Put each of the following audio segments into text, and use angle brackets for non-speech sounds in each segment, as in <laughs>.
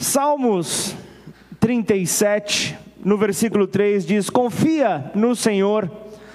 Salmos 37, no versículo 3 diz: Confia no Senhor,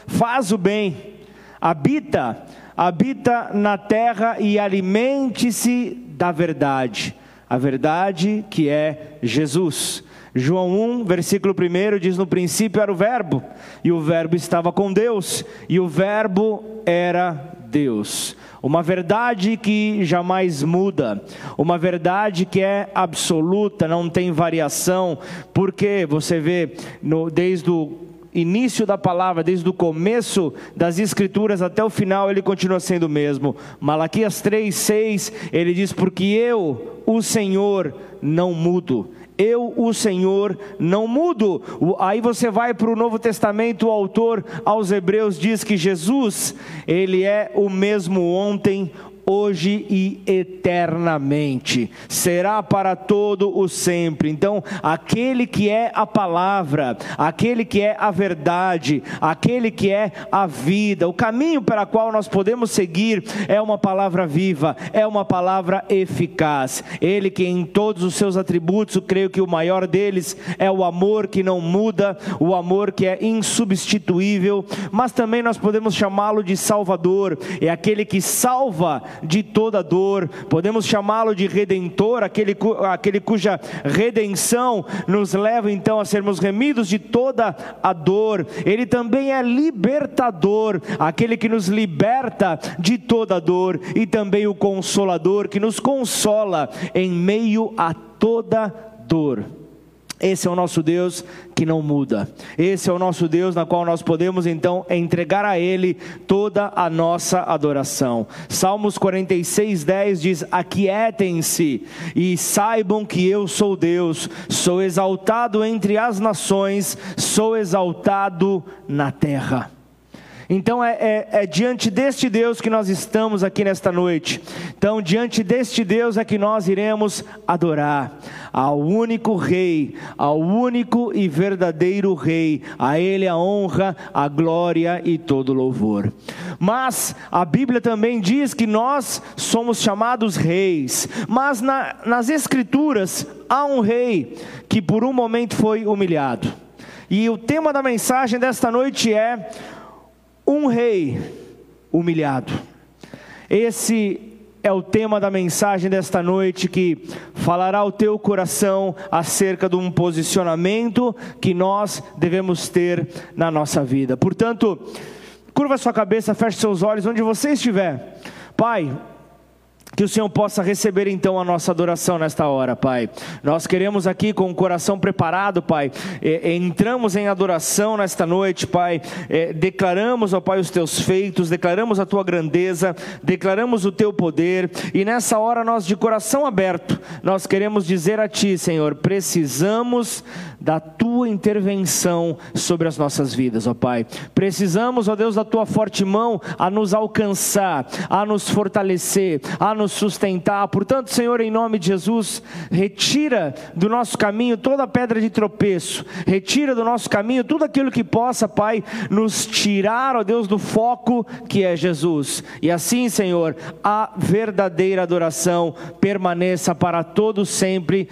faz o bem, habita, habita na terra e alimente-se da verdade, a verdade que é Jesus. João 1, versículo 1 diz: No princípio era o Verbo, e o Verbo estava com Deus, e o Verbo era Deus. Uma verdade que jamais muda, uma verdade que é absoluta, não tem variação, porque você vê no, desde o início da palavra, desde o começo das escrituras até o final, ele continua sendo o mesmo. Malaquias 3, 6, ele diz: Porque eu, o Senhor, não mudo. Eu, o Senhor, não mudo. Aí você vai para o Novo Testamento, o autor aos Hebreus diz que Jesus, ele é o mesmo ontem, hoje e eternamente, será para todo o sempre. Então, aquele que é a palavra, aquele que é a verdade, aquele que é a vida, o caminho para qual nós podemos seguir é uma palavra viva, é uma palavra eficaz. Ele que em todos os seus atributos, eu creio que o maior deles é o amor que não muda, o amor que é insubstituível, mas também nós podemos chamá-lo de Salvador, é aquele que salva de toda dor, podemos chamá-lo de redentor, aquele, aquele cuja redenção nos leva então a sermos remidos de toda a dor, ele também é libertador, aquele que nos liberta de toda dor, e também o consolador, que nos consola em meio a toda dor. Esse é o nosso Deus que não muda. Esse é o nosso Deus na qual nós podemos então entregar a Ele toda a nossa adoração. Salmos 46, 10 diz: Aquietem-se e saibam que eu sou Deus, sou exaltado entre as nações, sou exaltado na terra. Então é, é, é, diante deste Deus que nós estamos aqui nesta noite. Então, diante deste Deus é que nós iremos adorar ao único Rei, ao único e verdadeiro Rei. A Ele a honra, a glória e todo louvor. Mas a Bíblia também diz que nós somos chamados reis. Mas na, nas Escrituras há um rei que por um momento foi humilhado. E o tema da mensagem desta noite é um rei humilhado. Esse é o tema da mensagem desta noite que falará ao teu coração acerca de um posicionamento que nós devemos ter na nossa vida. Portanto, curva sua cabeça, feche seus olhos onde você estiver. Pai, que o Senhor possa receber então a nossa adoração nesta hora, Pai. Nós queremos aqui com o coração preparado, Pai. É, entramos em adoração nesta noite, Pai. É, declaramos, ó Pai, os teus feitos, declaramos a tua grandeza, declaramos o teu poder. E nessa hora nós, de coração aberto, nós queremos dizer a Ti, Senhor, precisamos da tua intervenção sobre as nossas vidas, ó Pai. Precisamos, ó Deus, da tua forte mão a nos alcançar, a nos fortalecer, a nos sustentar. Portanto, Senhor, em nome de Jesus, retira do nosso caminho toda pedra de tropeço, retira do nosso caminho tudo aquilo que possa, Pai, nos tirar, ó Deus, do foco que é Jesus. E assim, Senhor, a verdadeira adoração permaneça para todos sempre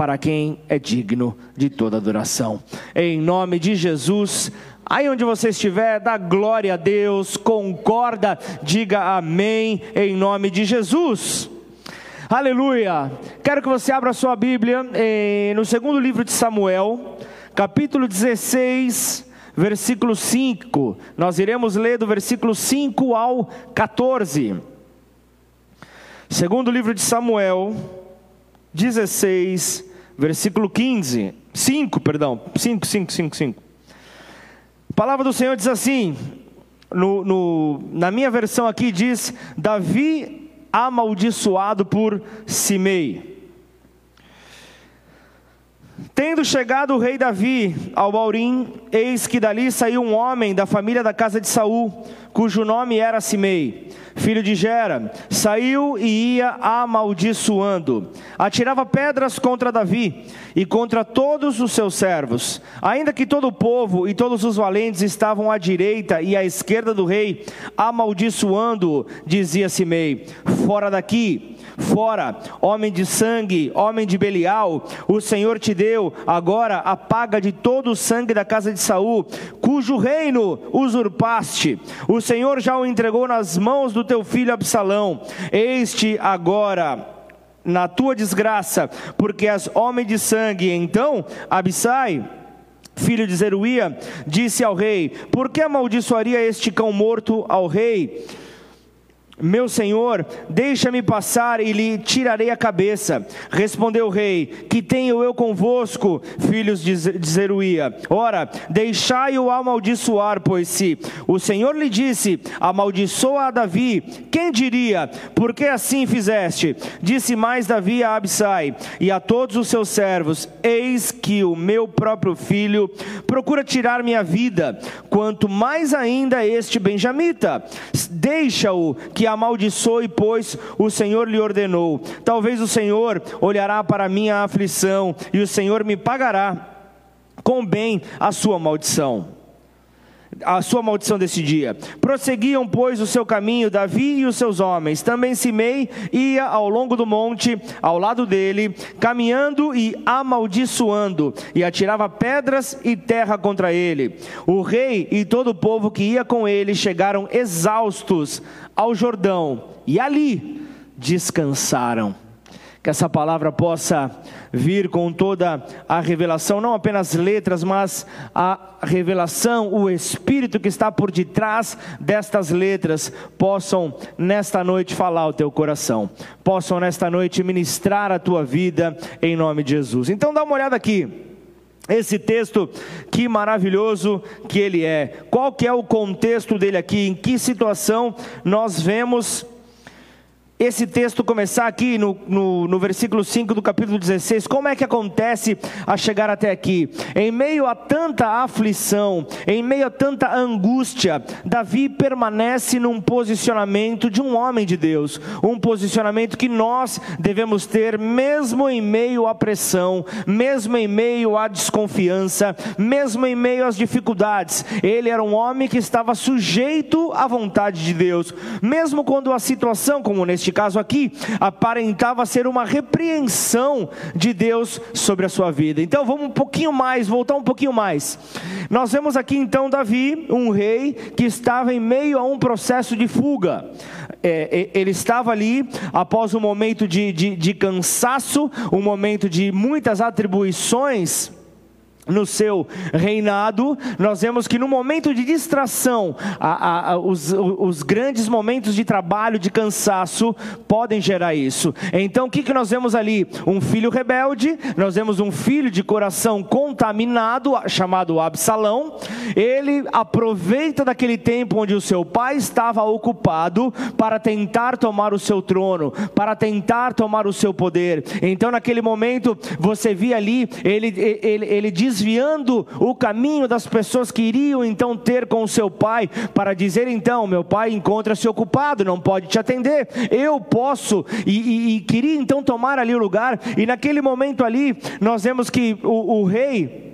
para quem é digno de toda adoração. Em nome de Jesus. Aí onde você estiver, dá glória a Deus, concorda, diga amém, em nome de Jesus. Aleluia. Quero que você abra sua Bíblia eh, no segundo livro de Samuel, capítulo 16, versículo 5. Nós iremos ler do versículo 5 ao 14. Segundo livro de Samuel, 16, versículo 15, 5, perdão, 5, 5, 5, 5. A palavra do Senhor diz assim, no, no, na minha versão aqui diz: Davi amaldiçoado por Simei. Tendo chegado o rei Davi ao Baurim, eis que dali saiu um homem da família da casa de Saul, cujo nome era Simei, filho de Gera. Saiu e ia amaldiçoando. Atirava pedras contra Davi e contra todos os seus servos. Ainda que todo o povo e todos os valentes estavam à direita e à esquerda do rei, amaldiçoando, dizia Simei: Fora daqui Fora, homem de sangue, homem de Belial, o Senhor te deu agora a paga de todo o sangue da casa de Saul, cujo reino usurpaste. O Senhor já o entregou nas mãos do teu filho Absalão. Este agora na tua desgraça, porque és homem de sangue. Então, Abissai, filho de Zeruia, disse ao rei: Por que amaldiçoaria este cão morto ao rei? Meu senhor, deixa-me passar e lhe tirarei a cabeça. Respondeu o rei: Que tenho eu convosco, filhos de Zeruia? Ora, deixai-o amaldiçoar, pois se o Senhor lhe disse: Amaldiçoa a Davi, quem diria? Por que assim fizeste? Disse mais Davi a Absai e a todos os seus servos: Eis que o meu próprio filho procura tirar minha vida, quanto mais ainda este benjamita. Deixa-o que amaldiçoe, pois o Senhor lhe ordenou. Talvez o Senhor olhará para minha aflição e o Senhor me pagará com bem a sua maldição a sua maldição desse dia. Prosseguiam, pois, o seu caminho Davi e os seus homens. Também Simei ia ao longo do monte, ao lado dele, caminhando e amaldiçoando, e atirava pedras e terra contra ele. O rei e todo o povo que ia com ele chegaram exaustos ao Jordão, e ali descansaram. Que essa palavra possa vir com toda a revelação, não apenas letras, mas a revelação, o Espírito que está por detrás destas letras, possam nesta noite falar ao teu coração, possam nesta noite ministrar a tua vida em nome de Jesus. Então dá uma olhada aqui. Esse texto, que maravilhoso que ele é. Qual que é o contexto dele aqui? Em que situação nós vemos esse texto começar aqui no, no, no, versículo 5 do capítulo 16, como é que acontece a chegar até aqui? Em meio a tanta aflição, em meio a tanta angústia, Davi permanece num posicionamento de um homem de Deus, um posicionamento que nós devemos ter, mesmo em meio à pressão, mesmo em meio à desconfiança, mesmo em meio às dificuldades. Ele era um homem que estava sujeito à vontade de Deus, mesmo quando a situação, como neste neste caso aqui, aparentava ser uma repreensão de Deus sobre a sua vida. Então vamos um pouquinho mais, voltar um pouquinho mais. Nós vemos aqui então Davi, um rei que estava em meio a um processo de fuga. É, é ele estava ali após um momento de, de, de cansaço, um momento de muitas atribuições no seu reinado, nós vemos que no momento de distração, a, a, os, os, grandes momentos de trabalho, de cansaço, podem gerar isso. Então o que, que nós vemos ali? Um filho rebelde, nós vemos um filho de coração contaminado, chamado Absalão. Ele aproveita daquele tempo onde o seu pai estava ocupado para tentar tomar o seu trono, para tentar tomar o seu poder. Então naquele momento, você via ali, ele, ele, ele diz desviando o caminho das pessoas que iriam então ter com o seu pai, para dizer então: meu pai encontra-se ocupado, não pode te atender, eu posso, e, e, e, queria então tomar ali o lugar, e naquele momento ali, nós vemos que o, o rei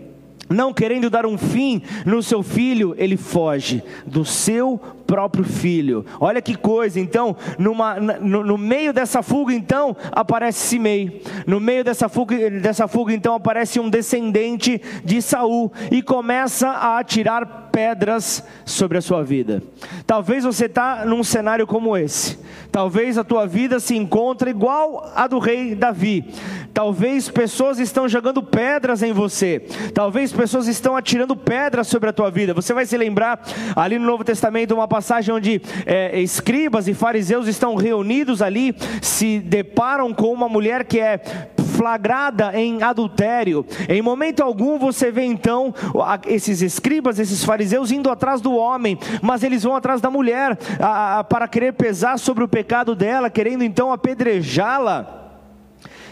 não querendo dar um fim no seu filho, ele foge do seu próprio filho. Olha que coisa, então, numa, no, no, meio dessa fuga, então, aparece Simei. No meio dessa fuga, dessa fuga, então, aparece um descendente de Saul e começa a atirar pedras sobre a sua vida. Talvez você está num cenário como esse. Talvez a tua vida se encontre igual a do rei Davi. Talvez pessoas estão jogando pedras em você. Talvez pessoas estão atirando pedras sobre a tua vida. Você vai se lembrar ali no Novo Testamento uma passagem onde é, escribas e fariseus estão reunidos ali, se deparam com uma mulher que é flagrada em adultério. Em momento algum você vê então esses escribas, esses fariseus indo atrás do homem, mas eles vão atrás da mulher a, a, para querer pesar sobre o pecado dela, querendo então apedrejá-la.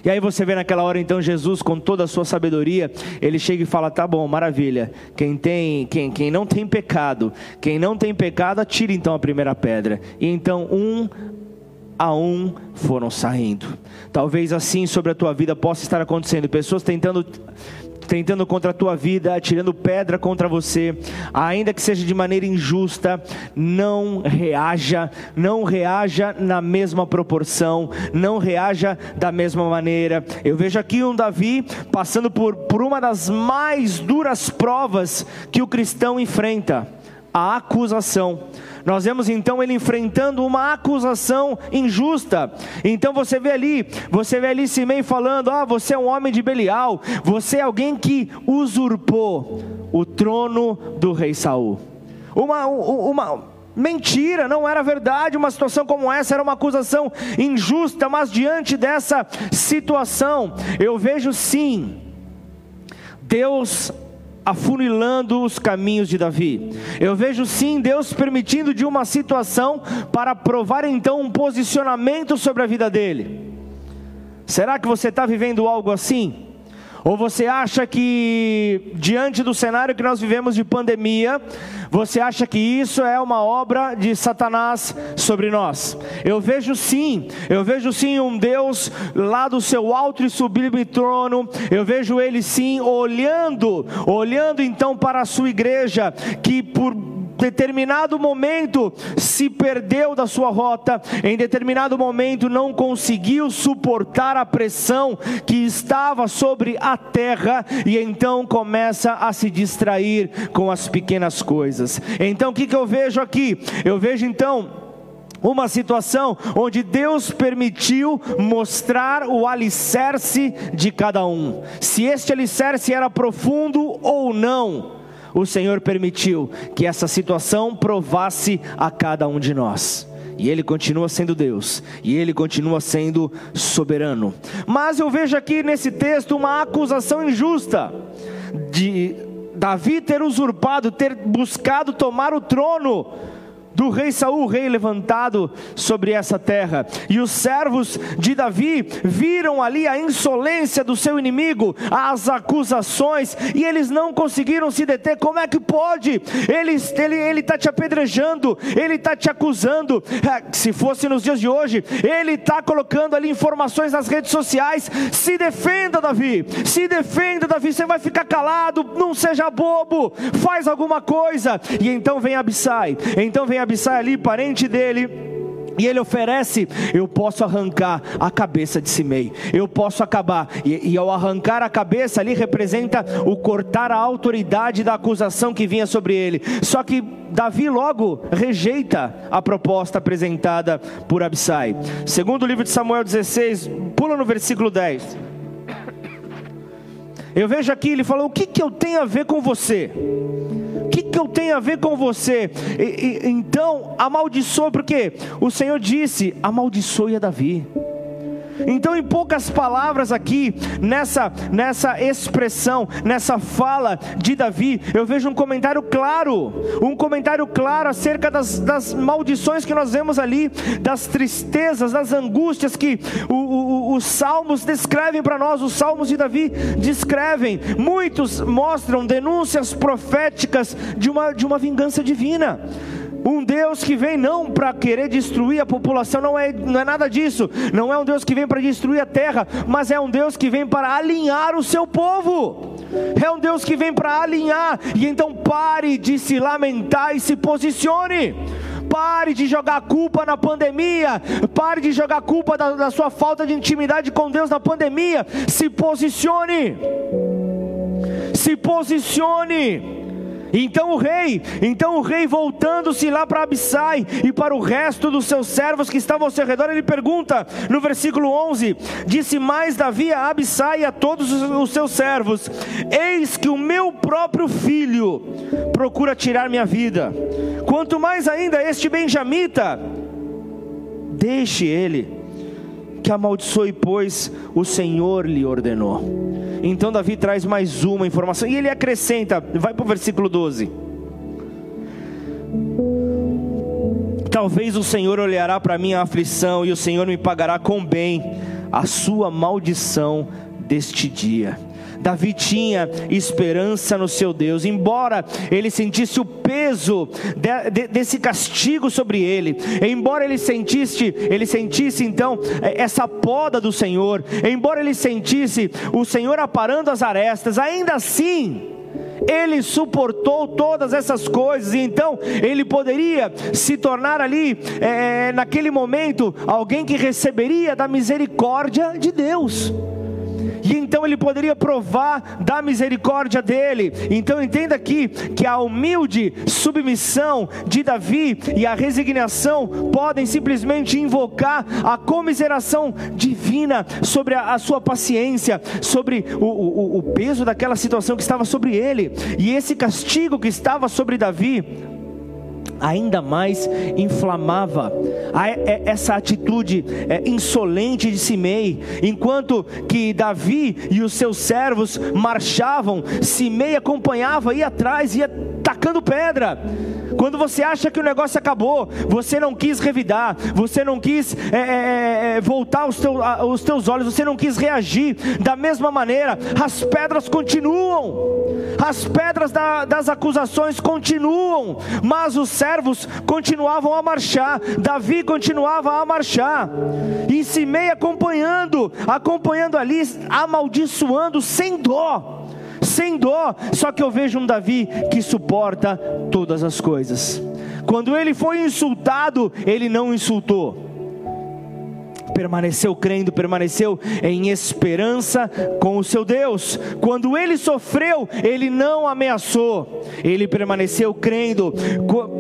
E aí você vê naquela hora então Jesus com toda a sua sabedoria, ele chega e fala: "Tá bom, maravilha. Quem tem, quem, quem não tem pecado, quem não tem pecado, atire então a primeira pedra". E então um a um foram saindo. Talvez assim sobre a tua vida possa estar acontecendo, pessoas tentando tentando contra a tua vida, atirando pedra contra você, ainda que seja de maneira injusta, não reaja, não reaja na mesma proporção, não reaja da mesma maneira. Eu vejo aqui um Davi passando por, por uma das mais duras provas que o cristão enfrenta: a acusação. Nós vemos então ele enfrentando uma acusação injusta. Então você vê ali, você vê ali Simei falando: "Ah, você é um homem de Belial, você é alguém que usurpou o trono do rei Saul". Uma uma Mentira, não era verdade, uma situação como essa era uma acusação injusta, mas diante dessa situação, eu vejo sim Deus afunilando os caminhos de Davi. Eu vejo sim Deus permitindo de uma situação para provar então um posicionamento sobre a vida dele. Será que você está vivendo algo assim? Ou você acha que, diante do cenário que nós vivemos de pandemia, você acha que isso é uma obra de Satanás sobre nós? Eu vejo sim, eu vejo sim um Deus lá do seu alto e sublime trono, eu vejo ele sim olhando, olhando então para a sua igreja, que por determinado momento se perdeu da sua rota, em determinado momento não conseguiu suportar a pressão que estava sobre a terra e então começa a se distrair com as pequenas coisas. Então o que, que eu vejo aqui? Eu vejo então uma situação onde Deus permitiu mostrar o alicerce de cada um, se este alicerce era profundo ou não o Senhor permitiu que essa situação provasse a cada um de nós. E Ele continua sendo Deus, e Ele continua sendo soberano. Mas eu vejo aqui nesse texto uma acusação injusta de Davi ter usurpado, ter buscado tomar o trono do rei Saul, rei levantado sobre essa terra. E os servos de Davi viram ali a insolência do seu inimigo, as acusações, e eles não conseguiram se deter. Como é que pode? Ele está ele, ele tá te apedrejando, ele está te acusando. É, se fosse nos dias de hoje, ele está colocando ali informações nas redes sociais. Se defenda, Davi, se defenda, Davi. Você vai ficar calado, não seja bobo, faz alguma coisa. E então vem Abissai, então vem Abissai ali, parente dele, e ele oferece: eu posso arrancar a cabeça de Simei, eu posso acabar. E, e, ao arrancar a cabeça, ali representa o cortar a autoridade da acusação que vinha sobre ele. Só que Davi logo rejeita a proposta apresentada por Abissai. Segundo o livro de Samuel 16, pula no versículo 10. Eu vejo aqui, ele falou: o que, que eu tenho a ver com você? que, que eu tenho a ver com você? E, e, então, amaldiçoe, porque o Senhor disse: amaldiçoe a Davi. Então, em poucas palavras aqui, nessa, nessa expressão, nessa fala de Davi, eu vejo um comentário claro, um comentário claro acerca das, das maldições que nós vemos ali, das tristezas, das angústias que o, o, os salmos descrevem para nós, os salmos de Davi descrevem. Muitos mostram denúncias proféticas de uma, de uma vingança divina. Um Deus que vem não para querer destruir a população, não é, não é nada disso. Não é um Deus que vem para destruir a terra, mas é um Deus que vem para alinhar o seu povo. É um Deus que vem para alinhar. E então pare de se lamentar e se posicione. Pare de jogar culpa na pandemia. Pare de jogar culpa da, da sua falta de intimidade com Deus na pandemia. Se posicione. Se posicione. Então o rei, então o rei voltando-se lá para Abissai e para o resto dos seus servos que estavam ao seu redor, ele pergunta no versículo 11: Disse mais Davi a Abissai e a todos os seus servos: Eis que o meu próprio filho procura tirar minha vida. Quanto mais ainda este benjamita, deixe ele que amaldiçoe, pois o Senhor lhe ordenou. Então Davi traz mais uma informação e ele acrescenta, vai para o versículo 12. Talvez o Senhor olhará para minha aflição e o Senhor me pagará com bem a sua maldição deste dia. Davi tinha esperança no seu Deus, embora ele sentisse o peso de, de, desse castigo sobre ele, embora ele sentisse, ele sentisse então é, essa poda do Senhor, embora ele sentisse o Senhor aparando as arestas, ainda assim, ele suportou todas essas coisas, e então ele poderia se tornar ali, é, naquele momento, alguém que receberia da misericórdia de Deus e então ele poderia provar da misericórdia dele. Então entenda aqui que a humilde submissão de Davi e a resignação podem simplesmente invocar a comiseração divina sobre a, a sua paciência, sobre o, o, o peso daquela situação que estava sobre ele, e esse castigo que estava sobre Davi ainda mais inflamava. É, essa atitude é, insolente de Simei, enquanto que Davi e os seus servos marchavam, Simei acompanhava, ia atrás, ia tacando pedra. Quando você acha que o negócio acabou, você não quis revidar, você não quis é, é, é voltar os, teu, os teus olhos, você não quis reagir da mesma maneira, as pedras continuam, as pedras da, das acusações continuam, mas os servos continuavam a marchar, Davi continuava a marchar, e Simei acompanhando, acompanhando ali, amaldiçoando sem dó sem dó. Só que eu vejo um Davi que suporta todas as coisas. Quando ele foi insultado, ele não insultou permaneceu crendo, permaneceu em esperança com o seu Deus. Quando ele sofreu, ele não ameaçou, ele permaneceu crendo,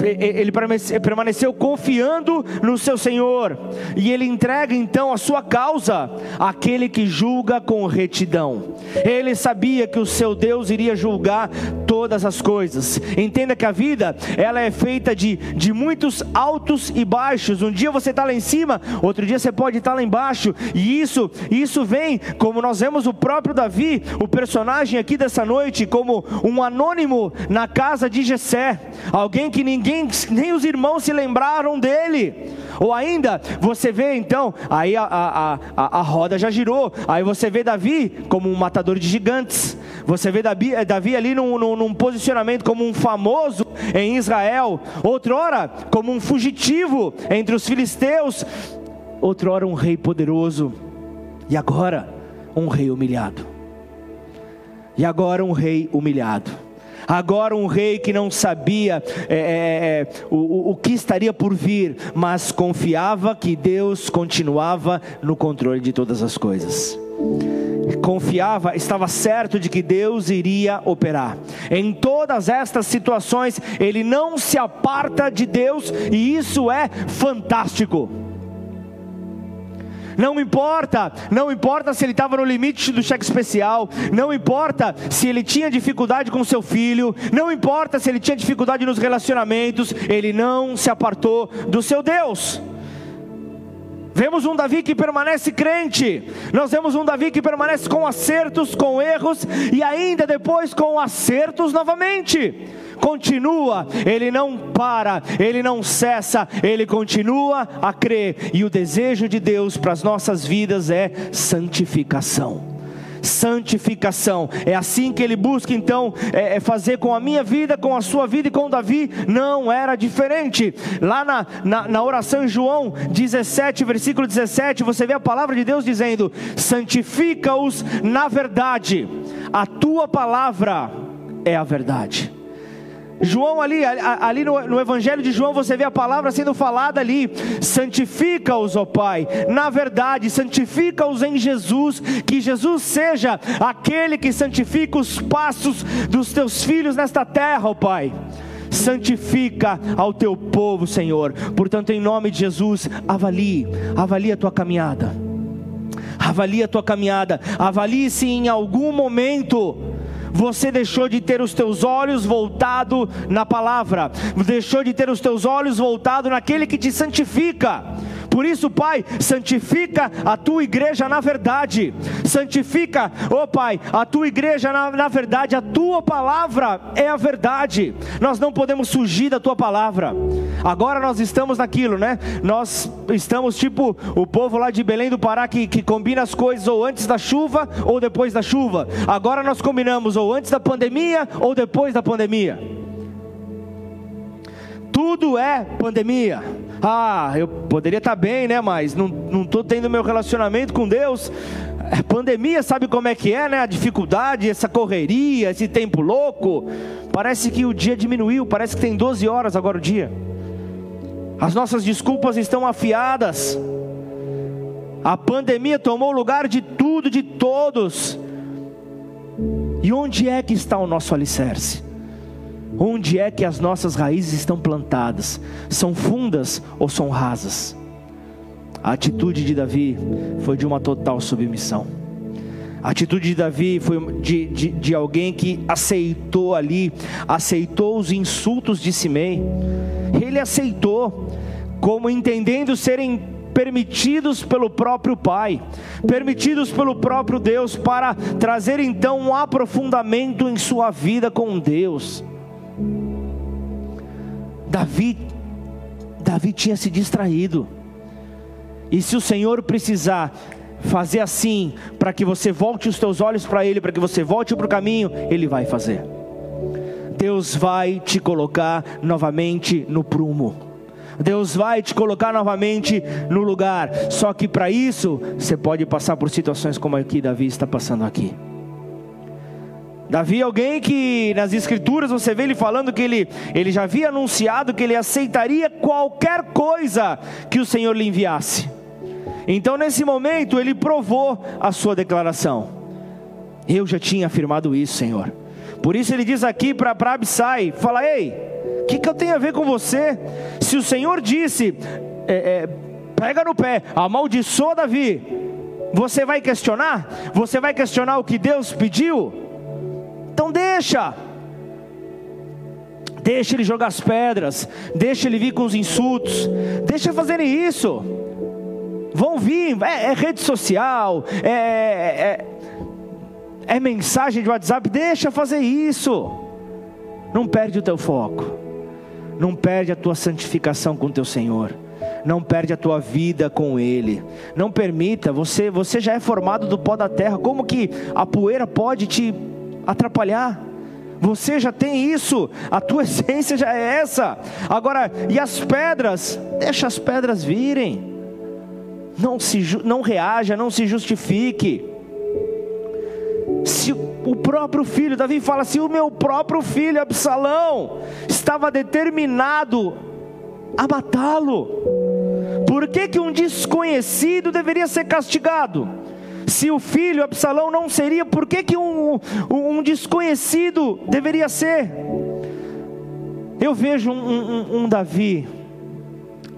ele permaneceu confiando no seu Senhor, e ele entrega então a sua causa àquele que julga com retidão. Ele sabia que o seu Deus iria julgar todas as coisas. Entenda que a vida, ela é feita de, de muitos altos e baixos. Um dia você está lá em cima, outro dia você pode está lá embaixo, e isso, isso vem, como nós vemos o próprio Davi, o personagem aqui dessa noite, como um anônimo na casa de Jessé, alguém que ninguém, nem os irmãos se lembraram dele. Ou ainda, você vê então, aí a, a, a, a roda já girou, aí você vê Davi como um matador de gigantes, você vê Davi, eh, Davi ali num, num, num, posicionamento como um famoso em Israel, outrora como um fugitivo entre os filisteus, outrora um rei poderoso, e agora um rei humilhado. E agora um rei humilhado. Agora um rei que não sabia é, é, é, o, o que estaria por vir, mas confiava que Deus continuava no controle de todas as coisas confiava, estava certo de que Deus iria operar. Em todas estas situações, ele não se aparta de Deus, e isso é fantástico. Não importa, não importa se ele estava no limite do cheque especial, não importa se ele tinha dificuldade com seu filho, não importa se ele tinha dificuldade nos relacionamentos, ele não se apartou do seu Deus. Vemos um Davi que permanece crente, nós vemos um Davi que permanece com acertos, com erros e ainda depois com acertos novamente. Continua, ele não para, ele não cessa, ele continua a crer. E o desejo de Deus para as nossas vidas é santificação santificação. É assim que ele busca então é, é, fazer com a minha vida, com a sua vida e com Davi. Não era diferente. Lá na, na, na, oração em João 17, versículo 17, você vê a palavra de Deus dizendo: santifica-os na verdade, a tua palavra é a verdade. João ali, ali no, no, Evangelho de João você vê a palavra sendo falada ali, santifica-os, ó Pai, na verdade, santifica-os em Jesus, que Jesus seja aquele que santifica os passos dos teus filhos nesta terra, ó Pai santifica ao teu povo, Senhor. Portanto, em nome de Jesus, avalie, avalie a tua caminhada. Avalie a tua caminhada. Avalie se em algum momento você deixou de ter os teus olhos voltado na palavra, deixou de ter os teus olhos voltado naquele que te santifica Por isso, Pai, santifica a tua igreja na verdade. Santifica, ó oh, Pai, a tua igreja na, na verdade. A tua palavra é a verdade. Nós não podemos fugir da tua palavra. Agora nós estamos naquilo, né? Nós estamos tipo o povo lá de Belém do Pará que, que combina as coisas ou antes da chuva ou depois da chuva. Agora nós combinamos ou antes da pandemia ou depois da pandemia. Tudo é pandemia. Ah, eu poderia estar bem, né? Mas não estou tendo meu relacionamento com Deus. É, pandemia, sabe como é que é, né? A dificuldade, essa correria, esse tempo louco. Parece que o dia diminuiu, parece que tem 12 horas agora o dia. As nossas desculpas estão afiadas. A pandemia tomou lugar de tudo, de todos. E onde é que está o nosso alicerce? Onde é que as nossas raízes estão plantadas? São fundas ou são rasas? A atitude de Davi foi de uma total submissão. A atitude de Davi foi de, de, de alguém que aceitou ali, aceitou os insultos de Simei. Ele aceitou, como entendendo serem permitidos pelo próprio Pai, permitidos pelo próprio Deus, para trazer então um aprofundamento em sua vida com Deus. Davi, Davi tinha se distraído. E se o Senhor precisar fazer assim, para que você volte os teus olhos para Ele, para que você volte para o caminho, Ele vai fazer. Deus vai te colocar novamente no prumo. Deus vai te colocar novamente no lugar. Só que para isso, você pode passar por situações como a que Davi está passando aqui. Davi é alguém que nas escrituras você vê ele falando que ele, ele já havia anunciado que ele aceitaria qualquer coisa que o Senhor lhe enviasse. Então nesse momento ele provou a sua declaração. Eu já tinha afirmado isso, Senhor. Por isso ele diz aqui para Absai: fala, ei, o que, que eu tenho a ver com você? Se o Senhor disse, é, é, pega no pé, amaldiçoa Davi, você vai questionar? Você vai questionar o que Deus pediu? Então deixa. Deixa ele jogar as pedras, deixa ele vir com os insultos, deixa fazerem isso. Vão vir, é, é rede social, é, é, é mensagem de WhatsApp, deixa fazer isso. Não perde o teu foco, não perde a tua santificação com o teu Senhor não perde a tua vida com Ele. Não permita, você, você já é formado do pó da terra. Como que a poeira pode te atrapalhar. Você já tem isso, a tua <laughs> essência já é essa. Agora, e as pedras? Deixa as pedras virem. Não se não reaja, não se justifique. Se o próprio filho, Davi fala: se o meu próprio filho Absalão estava determinado a matá-lo, por que que um desconhecido deveria ser castigado? Se o filho Absalão não seria, por que, que um, um desconhecido deveria ser? Eu vejo um, um, um Davi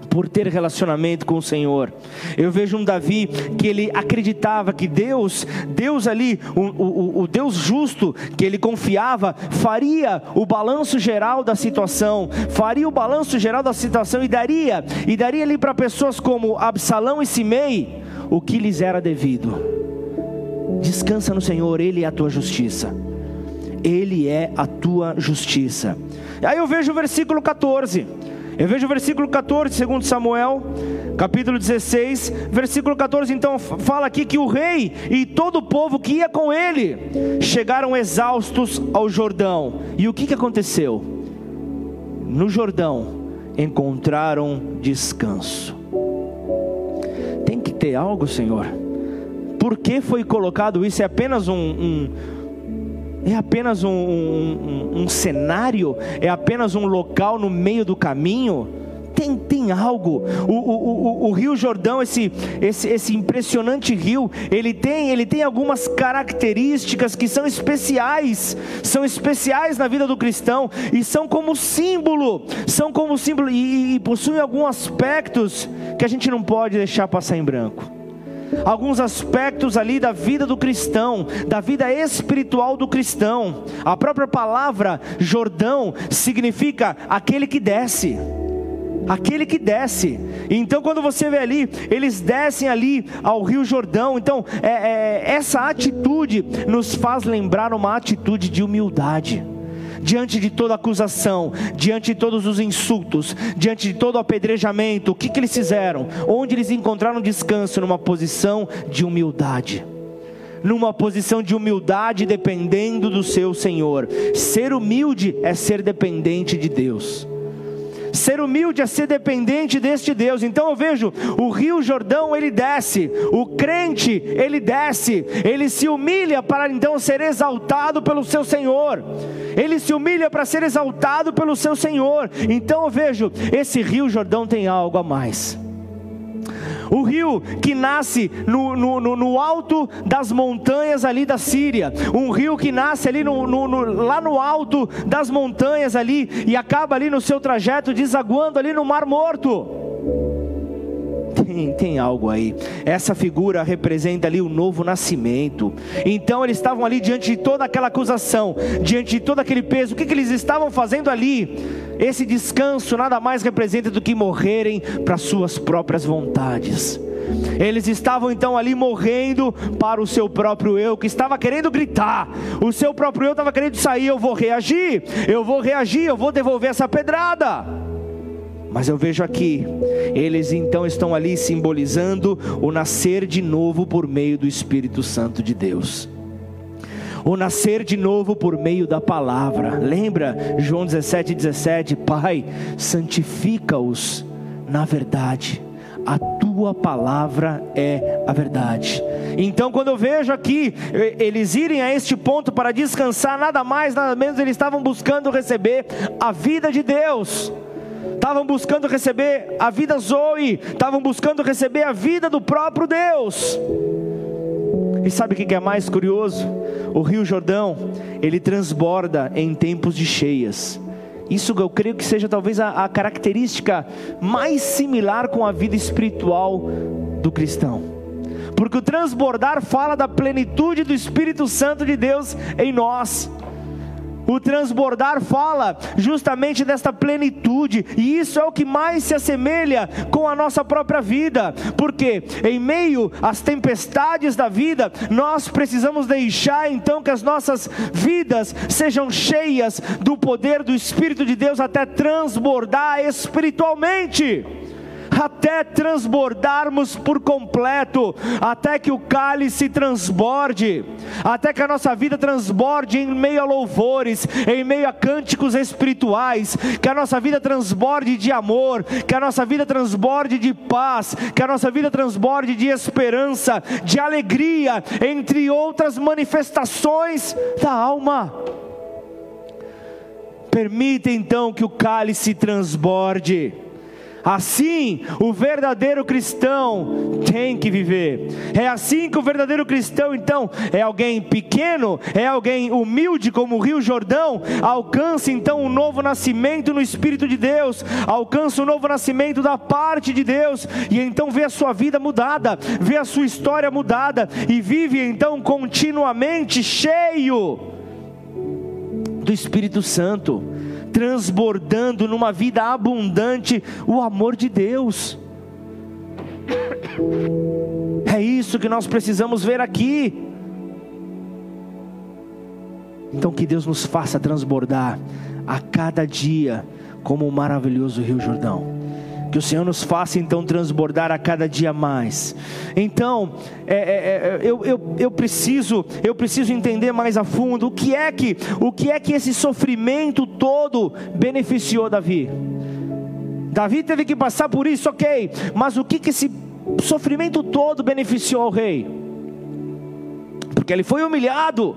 por ter relacionamento com o Senhor. Eu vejo um Davi que ele acreditava que Deus, Deus ali, o, o, o, Deus justo, que ele confiava, faria o balanço geral da situação, faria o balanço geral da situação e daria, e daria ali para pessoas como Absalão e Simei o que lhes era devido. Descansa no Senhor, Ele é a tua justiça. Ele é a tua justiça. Aí eu vejo o versículo 14. Eu vejo o versículo 14, segundo Samuel, capítulo 16, versículo 14, então fala aqui que o rei e todo o povo que ia com ele chegaram exaustos ao Jordão. E o que, que aconteceu? No Jordão encontraram descanso. Tem que ter algo, Senhor por que foi colocado isso? É apenas um, um é apenas um, um, um, cenário? É apenas um local no meio do caminho? Tem, tem algo. O, o, o, o, Rio Jordão, esse, esse, esse impressionante rio, ele tem, ele tem algumas características que são especiais, são especiais na vida do cristão e são como símbolo, são como símbolo e, e possuem alguns aspectos que a gente não pode deixar passar em branco alguns aspectos ali da vida do cristão, da vida espiritual do cristão. A própria palavra Jordão significa aquele que desce. Aquele que desce. Então, quando você vê ali, eles descem ali ao Rio Jordão. Então, é, é, essa atitude nos faz lembrar uma atitude de humildade. Diante de toda acusação, diante de todos os insultos, diante de todo apedrejamento, o que, que eles fizeram? Onde eles encontraram descanso? Numa posição de humildade numa posição de humildade, dependendo do seu Senhor. Ser humilde é ser dependente de Deus. Ser humilde é ser dependente deste Deus. Então eu vejo o Rio Jordão, ele desce, o crente, ele desce, ele se humilha para então ser exaltado pelo seu Senhor. Ele se humilha para ser exaltado pelo seu Senhor. Então eu vejo, esse Rio Jordão tem algo a mais o rio que nasce no, no, no, no alto das montanhas ali da Síria, um rio que nasce ali no, lá no alto das montanhas ali e acaba ali no seu trajeto desaguando ali no Mar Morto. Tem, tem, algo aí. Essa figura representa ali o novo nascimento. Então eles estavam ali diante de toda aquela acusação, diante de todo aquele peso. O que, que eles estavam fazendo ali? Esse descanso nada mais representa do que morrerem para suas próprias vontades. Eles estavam então ali morrendo para o seu próprio eu, que estava querendo gritar. O seu próprio eu estava querendo sair. Eu vou reagir, eu vou reagir, eu vou devolver essa pedrada. Mas eu vejo aqui, eles então estão ali simbolizando o nascer de novo por meio do Espírito Santo de Deus o nascer de novo por meio da palavra. Lembra João 17, 17? Pai, santifica-os na verdade, a tua palavra é a verdade. Então, quando eu vejo aqui eles irem a este ponto para descansar, nada mais, nada menos, eles estavam buscando receber a vida de Deus estavam buscando receber a vida Zoe, estavam buscando receber a vida do próprio Deus. E sabe o que é mais curioso? O Rio Jordão, ele transborda em tempos de cheias. Isso eu creio que seja talvez a, a característica mais similar com a vida espiritual do cristão. Porque o transbordar fala da plenitude do Espírito Santo de Deus em nós. O transbordar fala justamente desta plenitude, e isso é o que mais se assemelha com a nossa própria vida, porque em meio às tempestades da vida, nós precisamos deixar então que as nossas vidas sejam cheias do poder do Espírito de Deus até transbordar espiritualmente até transbordarmos por completo, até que o cálice transborde, até que a nossa vida transborde em meio a louvores, em meio a cânticos espirituais, que a nossa vida transborde de amor, que a nossa vida transborde de paz, que a nossa vida transborde de esperança, de alegria, entre outras manifestações da alma. Permita então que o cálice transborde Assim, o verdadeiro cristão tem que viver. É assim que o verdadeiro cristão, então, é alguém pequeno, é alguém humilde como o Rio Jordão, alcança então um novo nascimento no Espírito de Deus, alcança um novo nascimento da parte de Deus, e então vê a sua vida mudada, vê a sua história mudada, e vive então continuamente cheio do Espírito Santo transbordando numa vida abundante o amor de Deus. É isso que nós precisamos ver aqui. Então, que Deus nos faça transbordar a cada dia como o maravilhoso Rio Jordão. Que o Senhor nos faça então transbordar a cada dia mais. Então, é, é, é, eu, eu, eu, preciso, eu preciso entender mais a fundo o que é que, o que é que esse sofrimento todo beneficiou Davi. Davi teve que passar por isso, ok, mas o que que esse sofrimento todo beneficiou ao rei? Porque ele foi humilhado,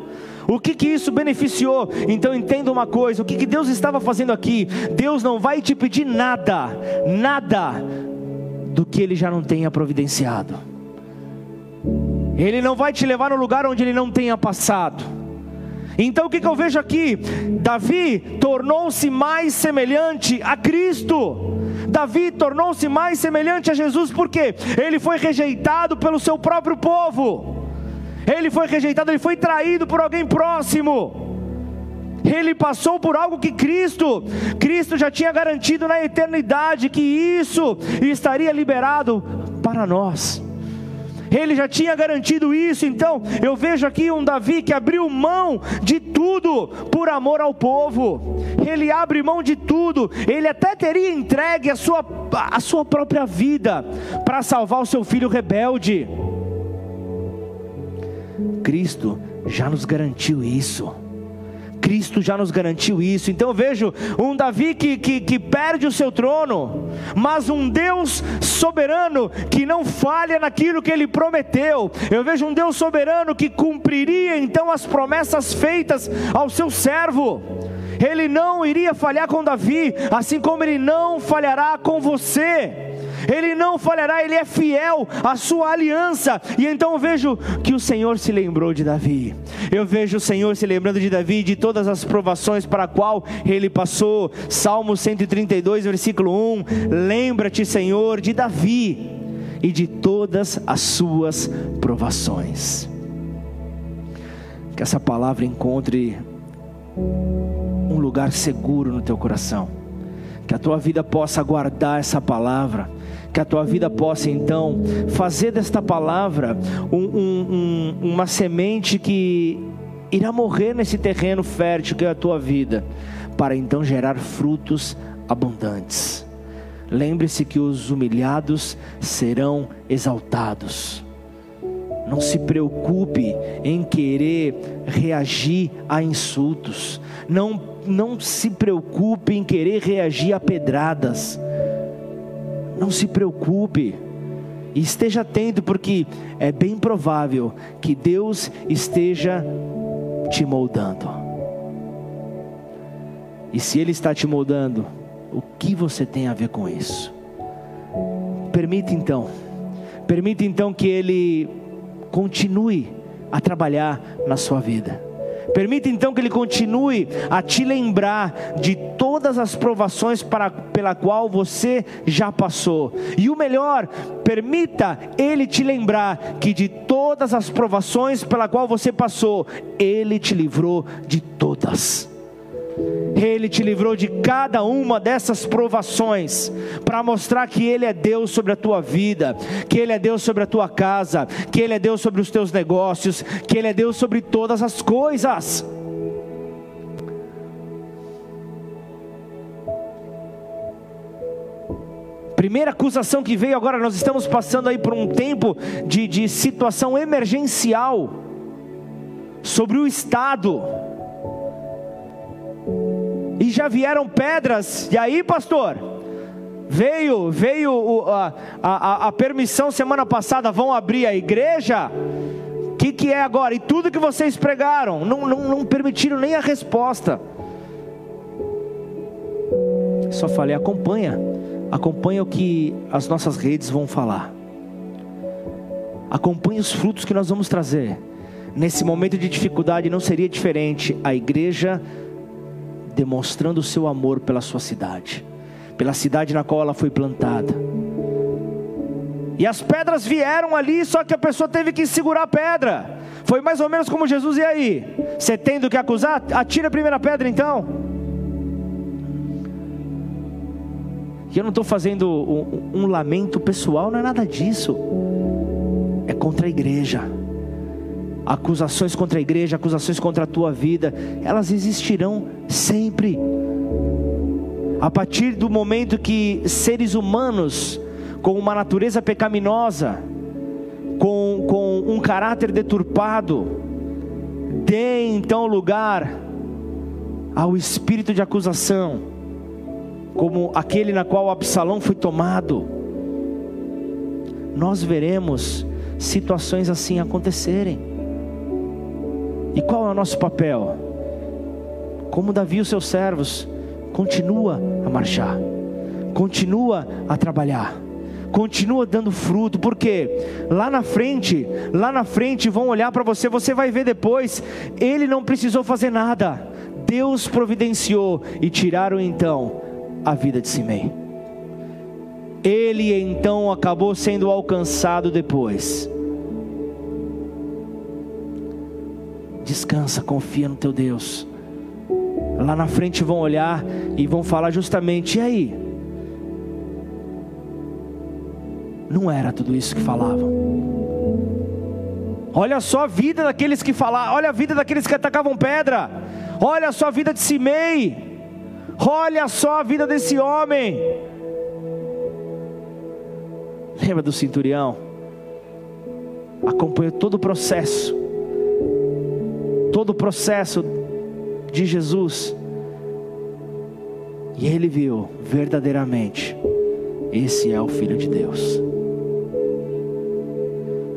o que que isso beneficiou? Então entenda uma coisa: o que que Deus estava fazendo aqui? Deus não vai te pedir nada, nada do que Ele já não tenha providenciado. Ele não vai te levar no lugar onde Ele não tenha passado. Então o que, que eu vejo aqui? Davi tornou-se mais semelhante a Cristo. Davi tornou-se mais semelhante a Jesus porque ele foi rejeitado pelo seu próprio povo ele foi rejeitado, ele foi traído por alguém próximo. Ele passou por algo que Cristo, Cristo já tinha garantido na eternidade que isso estaria liberado para nós. Ele já tinha garantido isso, então eu vejo aqui um Davi que abriu mão de tudo por amor ao povo. Ele abre mão de tudo, ele até teria entregue a sua, a sua própria vida para salvar o seu filho rebelde. Cristo já nos garantiu isso. Cristo já nos garantiu isso. Então eu vejo um Davi que, que, que, perde o seu trono, mas um Deus soberano que não falha naquilo que ele prometeu. Eu vejo um Deus soberano que cumpriria então as promessas feitas ao seu servo. Ele não iria falhar com Davi, assim como ele não falhará com você ele não falhará, ele é fiel à sua aliança. E então eu vejo que o Senhor se lembrou de Davi. Eu vejo o Senhor se lembrando de Davi de todas as provações para a qual ele passou. Salmo 132, versículo 1. Lembra-te, Senhor, de Davi e de todas as suas provações. Que essa palavra encontre um lugar seguro no teu coração. Que a tua vida possa guardar essa palavra que a tua vida possa então fazer desta palavra um, um, um, uma semente que irá morrer nesse terreno fértil que é a tua vida, para então gerar frutos abundantes. Lembre-se que os humilhados serão exaltados. Não se preocupe em querer reagir a insultos. Não, não se preocupe em querer reagir a pedradas não se preocupe. E esteja atento, porque é bem provável que Deus esteja te moldando. E se Ele está te moldando, o que você tem a ver com isso? Permita então, permita então que Ele continue a trabalhar na sua vida. Permita então que Ele continue a te lembrar de todas as provações para, pela qual você já passou. E o melhor, permita Ele te lembrar que de todas as provações pela qual você passou, Ele te livrou de todas. Ele te livrou de cada uma dessas provações, para mostrar que Ele é Deus sobre a tua vida, que Ele é Deus sobre a tua casa, que Ele é Deus sobre os teus negócios, que Ele é Deus sobre todas as coisas. Primeira acusação que veio agora, nós estamos passando aí por um tempo de, de situação emergencial sobre o Estado e já vieram pedras. E aí, pastor? Veio, veio a, a, a permissão semana passada, vão abrir a igreja. O que, que é agora? E tudo que vocês pregaram, não, não, não permitiram nem a resposta. Só falei, acompanha, acompanha o que as nossas redes vão falar. Acompanhe os frutos que nós vamos trazer. Nesse momento de dificuldade não seria diferente. A igreja demonstrando o seu amor pela sua cidade, pela cidade na qual ela foi plantada. E as pedras vieram ali, só que a pessoa teve que segurar a pedra. Foi mais ou menos como Jesus, e aí? Você tem do que acusar? Atira a primeira pedra então. E eu não estou fazendo um, um lamento pessoal, não é nada disso. É contra a igreja acusações contra a igreja, acusações contra a tua vida, elas existirão sempre. A partir do momento que seres humanos, com uma natureza pecaminosa, com, com um caráter deturpado, deem então lugar ao espírito de acusação, como aquele na qual Absalão foi tomado, nós veremos situações assim acontecerem. E qual é o nosso papel? Como Davi e os seus servos, continua a marchar, continua a trabalhar, continua dando fruto, porque lá na frente, lá na frente vão olhar para você, você vai ver depois, ele não precisou fazer nada, Deus providenciou e tiraram então a vida de Simei. Ele então acabou sendo alcançado depois. Descansa, confia no teu Deus. lá na frente vão olhar e vão falar justamente: e aí? Não era tudo isso que falavam. Olha só a vida daqueles que falavam, olha a vida daqueles que atacavam pedra, olha só a vida de Simei, olha só a vida desse homem. Lembra do centurião? Acompanhou todo o processo, todo o processo de Jesus. E ele viu verdadeiramente: esse é o Filho de Deus.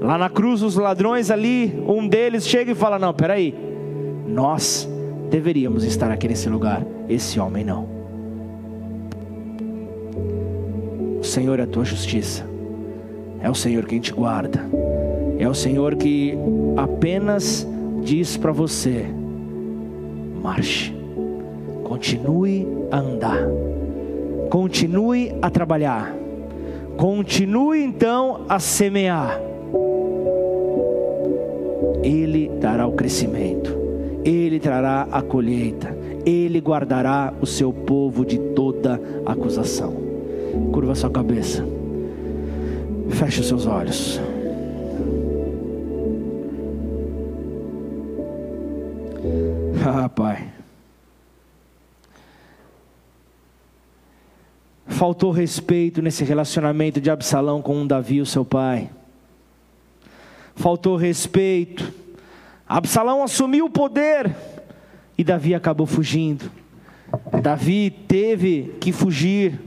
Lá na cruz, os ladrões ali, um deles chega e fala: Não, peraí, nós deveríamos estar aqui nesse lugar, esse homem não. O Senhor é a tua justiça, é o Senhor quem te guarda, é o Senhor que apenas diz para você: marche, continue a andar, continue a trabalhar, continue então a semear. Ele dará o crescimento, Ele trará a colheita, Ele guardará o seu povo de toda acusação. Curva sua cabeça, feche os seus olhos. Pai. Faltou respeito nesse relacionamento de Absalão com Davi, o seu pai. Faltou respeito. Absalão assumiu o poder e Davi acabou fugindo. Davi teve que fugir.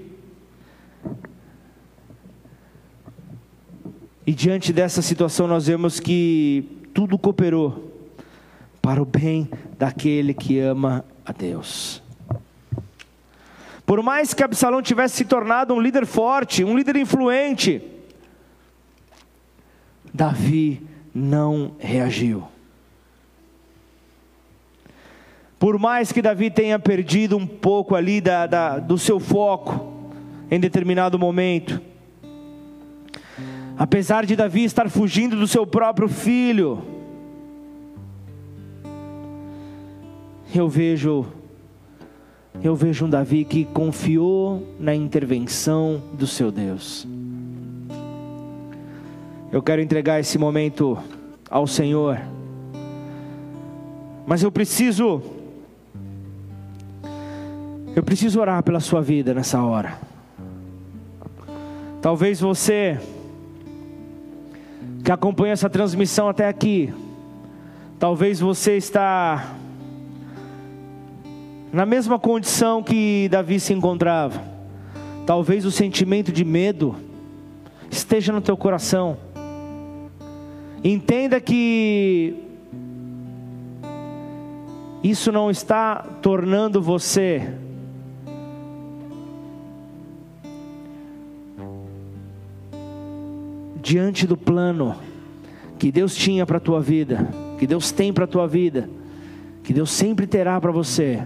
E diante dessa situação, nós vemos que tudo cooperou para o bem daquele que ama a Deus. Por mais que Absalão tivesse se tornado um líder forte, um líder influente, Davi não reagiu. Por mais que Davi tenha perdido um pouco ali da, da, do seu foco em determinado momento, apesar de Davi estar fugindo do seu próprio filho, eu vejo eu vejo um Davi que confiou na intervenção do seu Deus. Eu quero entregar esse momento ao Senhor. Mas eu preciso eu preciso orar pela sua vida nessa hora. Talvez você que acompanha essa transmissão até aqui, talvez você está na mesma condição que Davi se encontrava. Talvez o sentimento de medo esteja no teu coração. Entenda que isso não está tornando você diante do plano que Deus tinha para a tua vida, que Deus tem para a tua vida, que Deus sempre terá para você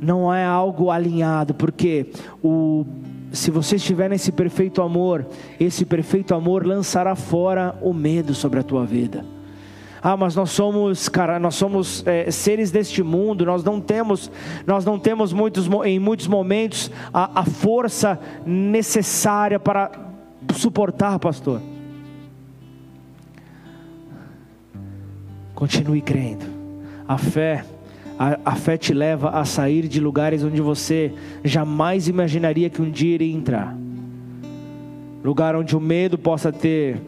não é algo alinhado, porque o, se você estiver nesse perfeito amor, esse perfeito amor lançará fora o medo sobre a tua vida. Ah, mas nós somos, cara, nós somos é, seres deste mundo. Nós não temos, nós não temos muitos, em muitos momentos a, a força necessária para suportar, pastor. Continue crendo. A fé a, a fé te leva a sair de lugares onde você jamais imaginaria que um dia iria entrar. Lugar onde o medo possa ter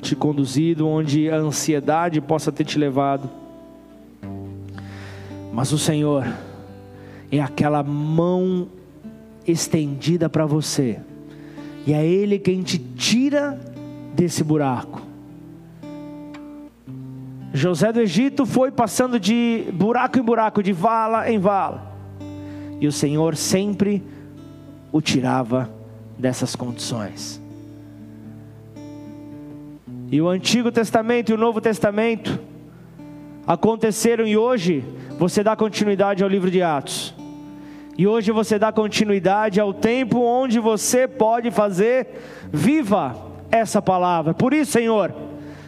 te conduzido, onde a ansiedade possa ter te levado. Mas o Senhor é aquela mão estendida para você, e é Ele quem te tira desse buraco. José do Egito foi passando de buraco em buraco, de vala em vala. E o Senhor sempre o tirava dessas condições. E o Antigo Testamento e o Novo Testamento aconteceram e hoje você dá continuidade ao livro de Atos. E hoje você dá continuidade ao tempo onde você pode fazer viva essa palavra. Por isso, Senhor,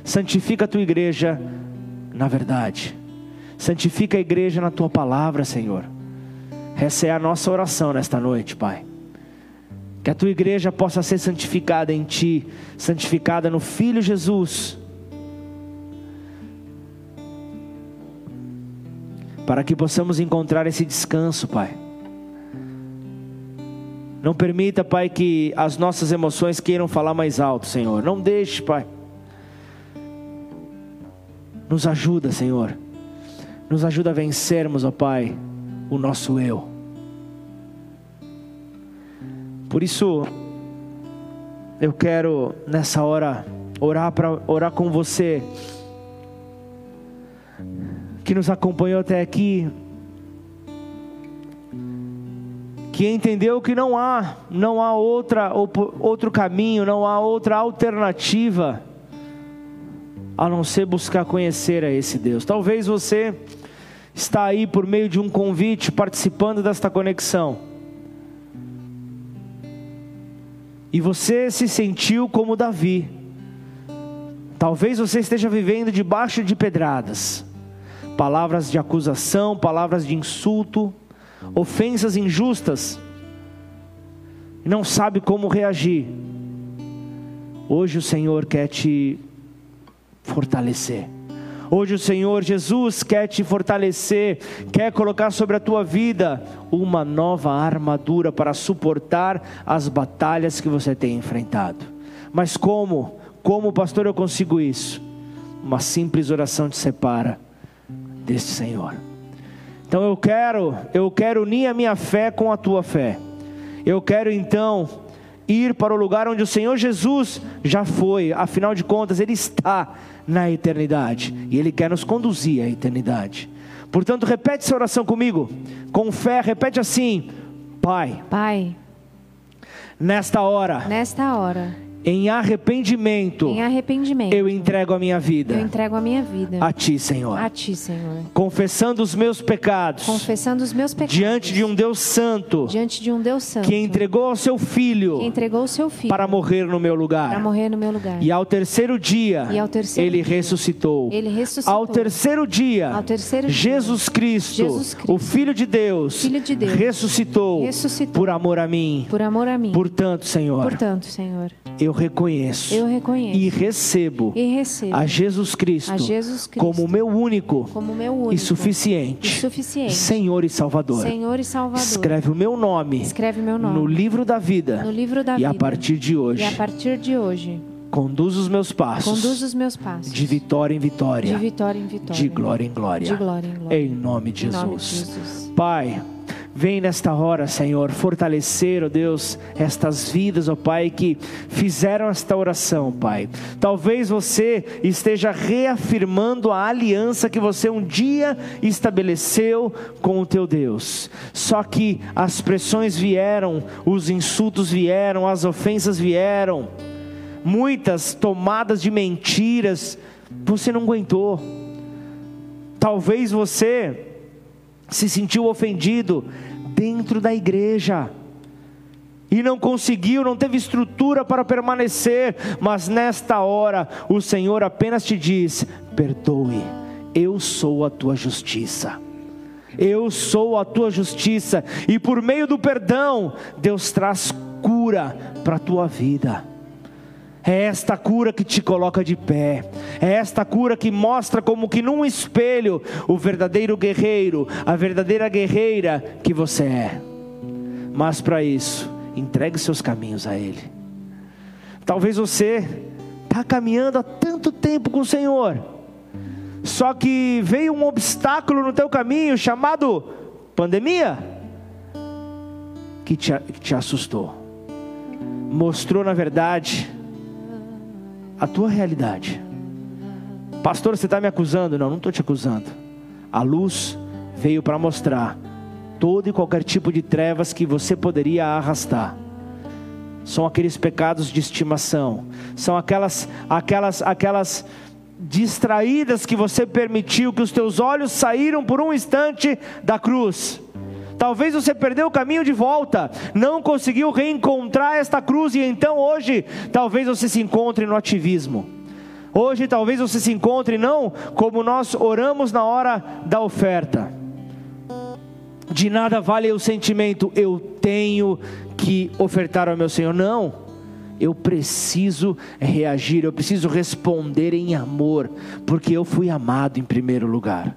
santifica a tua igreja na verdade. Santifica a igreja na tua palavra, Senhor. Essa é a nossa oração nesta noite, Pai. Que a tua igreja possa ser santificada em Ti, santificada no Filho Jesus. Para que possamos encontrar esse descanso, Pai. Não permita, Pai, que as nossas emoções queiram falar mais alto, Senhor. Não deixe, Pai. Nos ajuda, Senhor. Nos ajuda a vencermos, ó Pai, o nosso eu. Por isso, eu quero nessa hora orar para orar com você que nos acompanhou até aqui, que entendeu que não há, não há outra, outro caminho, não há outra alternativa a não ser buscar conhecer a esse Deus. Talvez você está aí por meio de um convite participando desta conexão. E você se sentiu como Davi. Talvez você esteja vivendo debaixo de pedradas, palavras de acusação, palavras de insulto, ofensas injustas, e não sabe como reagir. Hoje o Senhor quer te fortalecer. Hoje o Senhor Jesus quer te fortalecer, quer colocar sobre a tua vida uma nova armadura para suportar as batalhas que você tem enfrentado. Mas como? Como, pastor, eu consigo isso? Uma simples oração te separa deste Senhor. Então eu quero, eu quero unir a minha fé com a tua fé. Eu quero então ir para o lugar onde o Senhor Jesus já foi, afinal de contas, Ele está na eternidade. E Ele quer nos conduzir à eternidade. Portanto, repete essa oração comigo, com fé, repete assim: Pai, Pai, nesta hora, nesta hora em arrependimento, em arrependimento, eu entrego a minha vida. Eu entrego a minha vida a ti, Senhor. A ti, Senhor. Confessando os meus pecados. Confessando os meus pecados. Diante de um Deus santo. Diante de um Deus santo. Que entregou o seu filho. Que entregou seu filho. Para morrer no meu lugar. Para morrer no meu lugar. E ao terceiro dia, e ao terceiro ele dia, ressuscitou. Ele ressuscitou. Ao terceiro dia, ao terceiro dia, Jesus, Cristo, Jesus Cristo, o filho de Deus, filho de Deus ressuscitou, ressuscitou por amor a mim. Por amor a mim. Portanto, Senhor. Portanto, Senhor. Eu reconheço eu reconheço e recebo, e recebo a, Jesus Cristo, a Jesus Cristo como meu único, como meu único e, suficiente, e suficiente Senhor e Salvador. Senhor e Salvador. Escreve o meu nome, Escreve meu nome no livro da vida. No livro da e vida. a partir de hoje. E a partir de hoje. Conduz os meus passos. Conduz os meus passos. De vitória em vitória. De vitória em vitória. De glória em glória. De glória em glória. Em nome de Jesus. Nome de Jesus. Pai, Vem nesta hora, Senhor, fortalecer, ó oh Deus, estas vidas, ó oh Pai, que fizeram esta oração, Pai. Talvez você esteja reafirmando a aliança que você um dia estabeleceu com o teu Deus. Só que as pressões vieram, os insultos vieram, as ofensas vieram, muitas tomadas de mentiras, você não aguentou. Talvez você se sentiu ofendido dentro da igreja e não conseguiu, não teve estrutura para permanecer, mas nesta hora o Senhor apenas te diz: perdoe, eu sou a tua justiça. Eu sou a tua justiça, e por meio do perdão, Deus traz cura para a tua vida. É esta cura que te coloca de pé. É esta cura que mostra como que num espelho o verdadeiro guerreiro, a verdadeira guerreira que você é. Mas para isso, entregue seus caminhos a Ele. Talvez você está caminhando há tanto tempo com o Senhor, só que veio um obstáculo no teu caminho chamado pandemia, que te, que te assustou, mostrou na verdade a tua realidade. Pastor, você está me acusando? Não, não estou te acusando. A luz veio para mostrar todo e qualquer tipo de trevas que você poderia arrastar. São aqueles pecados de estimação, são aquelas, aquelas, aquelas distraídas que você permitiu que os teus olhos saíram por um instante da cruz. Talvez você perdeu o caminho de volta, não conseguiu reencontrar esta cruz e então hoje talvez você se encontre no ativismo. Hoje talvez você se encontre não como nós oramos na hora da oferta. De nada vale o sentimento, eu tenho que ofertar ao meu Senhor. Não, eu preciso reagir, eu preciso responder em amor, porque eu fui amado em primeiro lugar.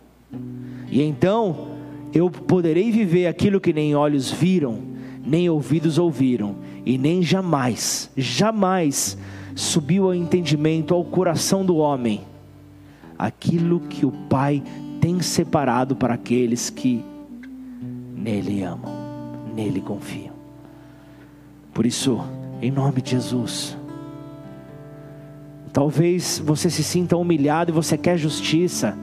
E então eu poderei viver aquilo que nem olhos viram, nem ouvidos ouviram, e nem jamais, jamais subiu ao entendimento, ao coração do homem, aquilo que o Pai tem separado para aqueles que nele amam, nele confiam. Por isso, em nome de Jesus, talvez você se sinta humilhado e você quer justiça,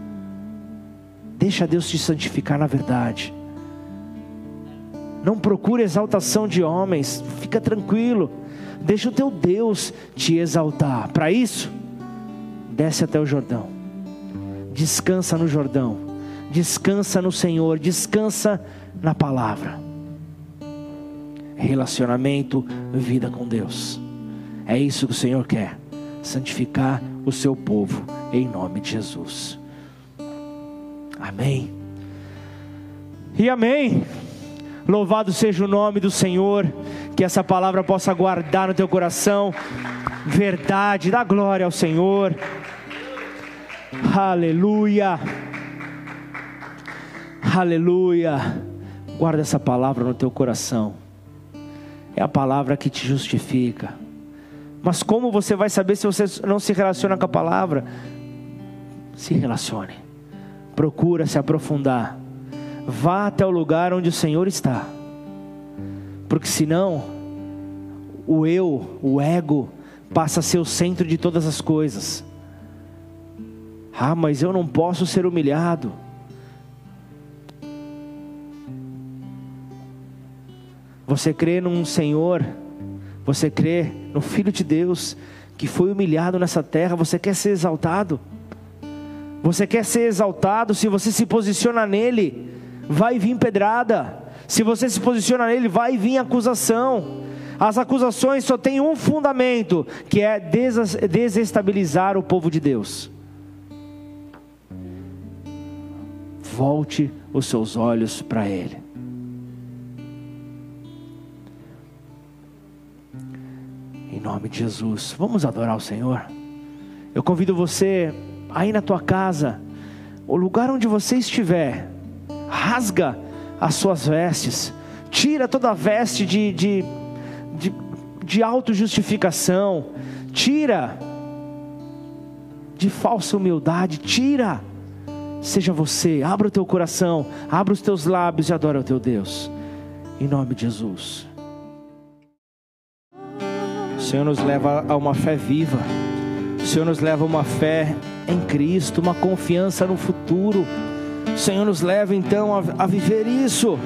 deixa Deus te santificar na verdade. Não procure exaltação de homens, fica tranquilo. Deixa o teu Deus te exaltar. Para isso, desce até o Jordão. Descansa no Jordão. Descansa no Senhor, descansa na palavra. Relacionamento, vida com Deus. É isso que o Senhor quer. Santificar o seu povo em nome de Jesus. Amém. E amém. Louvado seja o nome do Senhor, que essa palavra possa guardar no teu coração verdade, dá glória ao Senhor. Aleluia. Aleluia. Guarda essa palavra no teu coração. É a palavra que te justifica. Mas como você vai saber se você não se relaciona com a palavra? Se relacione. Procura se aprofundar vá até o lugar onde o Senhor está. Porque senão, o eu, o ego, passa a ser o centro de todas as coisas. Ah, mas eu não posso ser humilhado. Você crê num Senhor, você crê no Filho de Deus que foi humilhado nessa terra, você quer ser exaltado. Você quer ser exaltado se você se posiciona nele vai vir pedrada. Se você se posiciona nele, vai vir acusação. As acusações só têm um fundamento, que é desestabilizar o povo de Deus. Volte os seus olhos para Ele. Em nome de Jesus, vamos adorar o Senhor. Eu convido você aí na tua casa, o lugar onde você estiver, rasga as suas vestes, tira toda a veste de, de, de, de autojustificação, tira de falsa humildade, tira. Seja você, abra o teu coração, abra os teus lábios e adora o teu Deus, em nome de Jesus. O Senhor nos leva a uma fé viva, o Senhor nos leva a uma fé em Cristo, uma confiança no futuro. O Senhor nos leva então a, a viver isso.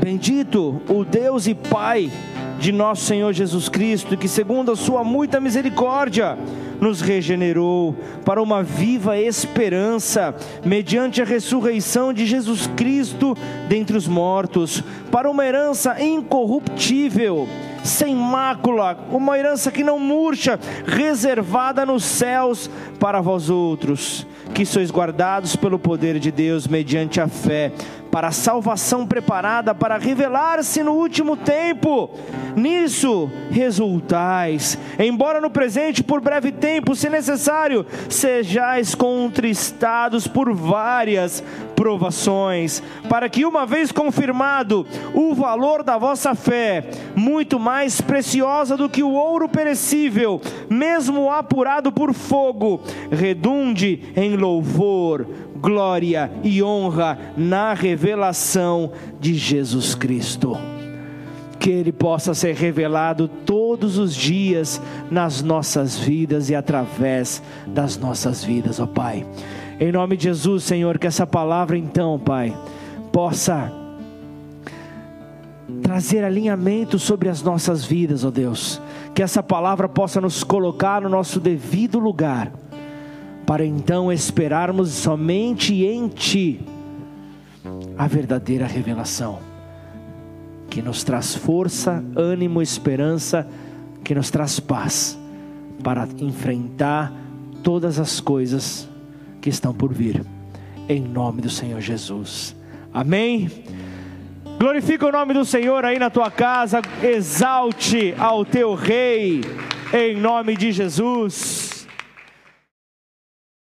Bendito o Deus e Pai de nosso Senhor Jesus Cristo, que segundo a sua muita misericórdia, nos regenerou para uma viva esperança, mediante a ressurreição de Jesus Cristo dentre os mortos, para uma herança incorruptível, sem mácula, uma herança que não murcha, reservada nos céus para vós outros que sois guardados pelo poder de Deus mediante a fé, para a salvação preparada para revelar-se no último tempo. Nisso resultais, embora no presente por breve tempo, se necessário, sejais contristados por várias provações, para que uma vez confirmado o valor da vossa fé, muito mais preciosa do que o ouro perecível, mesmo apurado por fogo, redunde em louvor, glória e honra na revelação de Jesus Cristo. Que Ele possa ser revelado todos os dias nas nossas vidas e através das nossas vidas, ó Pai. Em nome de Jesus, Senhor, que essa palavra então, Pai, possa trazer alinhamento sobre as nossas vidas, ó Deus. Que essa palavra possa nos colocar no nosso devido lugar para então esperarmos somente em Ti a verdadeira revelação, que nos traz força, ânimo, esperança, que nos traz paz, para enfrentar todas as coisas que estão por vir. Em nome do Senhor Jesus. Amém. Glorifica o nome do Senhor aí na tua casa, exalte ao teu rei em nome de Jesus.